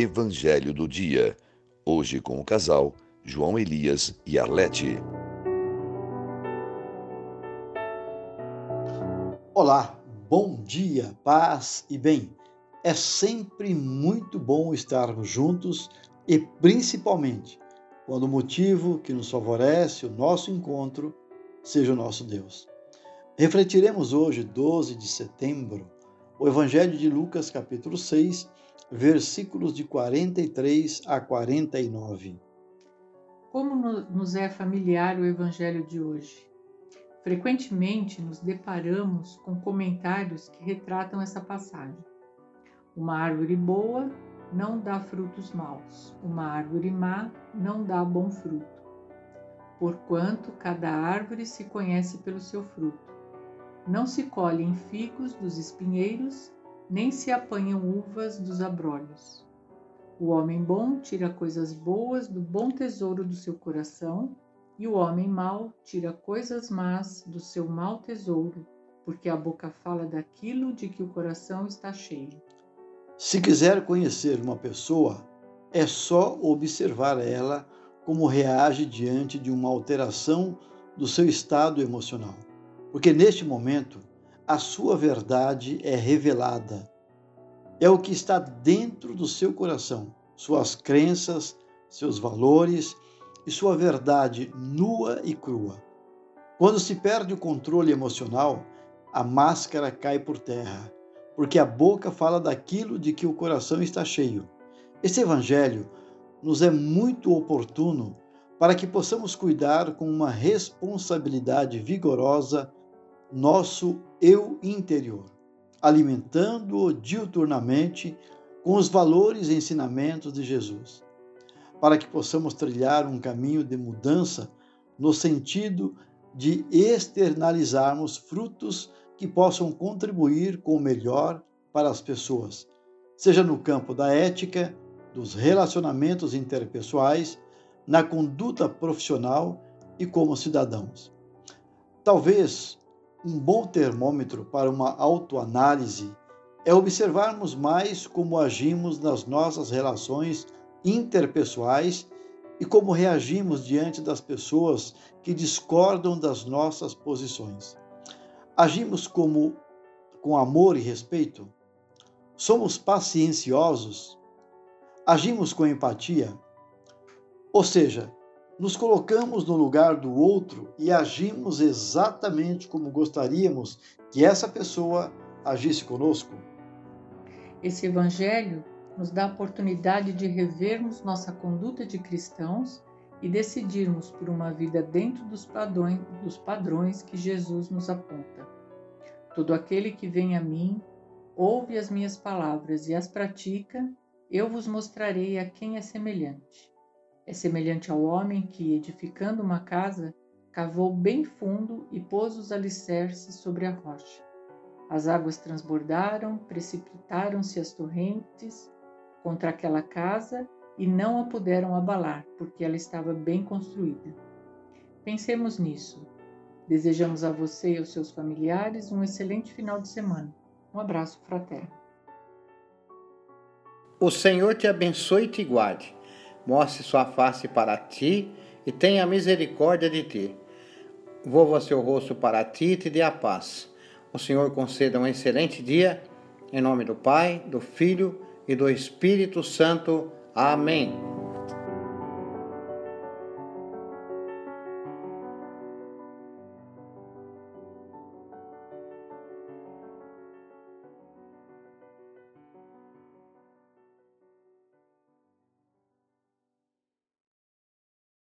Evangelho do Dia. Hoje com o casal João Elias e Arlete. Olá, bom dia, paz e bem. É sempre muito bom estarmos juntos e principalmente quando o motivo que nos favorece o nosso encontro seja o nosso Deus. Refletiremos hoje, 12 de setembro, o Evangelho de Lucas, capítulo 6, versículos de 43 a 49. Como nos é familiar o Evangelho de hoje? Frequentemente nos deparamos com comentários que retratam essa passagem. Uma árvore boa não dá frutos maus, uma árvore má não dá bom fruto. Porquanto cada árvore se conhece pelo seu fruto. Não se colhem figos dos espinheiros, nem se apanham uvas dos abrolhos. O homem bom tira coisas boas do bom tesouro do seu coração, e o homem mau tira coisas más do seu mau tesouro, porque a boca fala daquilo de que o coração está cheio. Se quiser conhecer uma pessoa, é só observar ela como reage diante de uma alteração do seu estado emocional. Porque neste momento, a sua verdade é revelada. É o que está dentro do seu coração, suas crenças, seus valores e sua verdade nua e crua. Quando se perde o controle emocional, a máscara cai por terra porque a boca fala daquilo de que o coração está cheio. Esse evangelho nos é muito oportuno para que possamos cuidar com uma responsabilidade vigorosa nosso eu interior, alimentando-o diuturnamente com os valores e ensinamentos de Jesus, para que possamos trilhar um caminho de mudança no sentido de externalizarmos frutos que possam contribuir com o melhor para as pessoas, seja no campo da ética, dos relacionamentos interpessoais, na conduta profissional e como cidadãos. Talvez um bom termômetro para uma autoanálise é observarmos mais como agimos nas nossas relações interpessoais e como reagimos diante das pessoas que discordam das nossas posições. Agimos como com amor e respeito? Somos pacienciosos? Agimos com empatia? Ou seja, nos colocamos no lugar do outro e agimos exatamente como gostaríamos que essa pessoa agisse conosco? Esse evangelho nos dá a oportunidade de revermos nossa conduta de cristãos e decidirmos por uma vida dentro dos padrões, dos padrões que Jesus nos aponta. Todo aquele que vem a mim, ouve as minhas palavras e as pratica, eu vos mostrarei a quem é semelhante. É semelhante ao homem que, edificando uma casa, cavou bem fundo e pôs os alicerces sobre a rocha. As águas transbordaram, precipitaram-se as torrentes contra aquela casa e não a puderam abalar, porque ela estava bem construída. Pensemos nisso. Desejamos a você e aos seus familiares um excelente final de semana. Um abraço fraterno. O Senhor te abençoe e te guarde. Mostre sua face para ti e tenha misericórdia de ti. Volva seu rosto para ti e te dê a paz. O Senhor conceda um excelente dia. Em nome do Pai, do Filho e do Espírito Santo. Amém.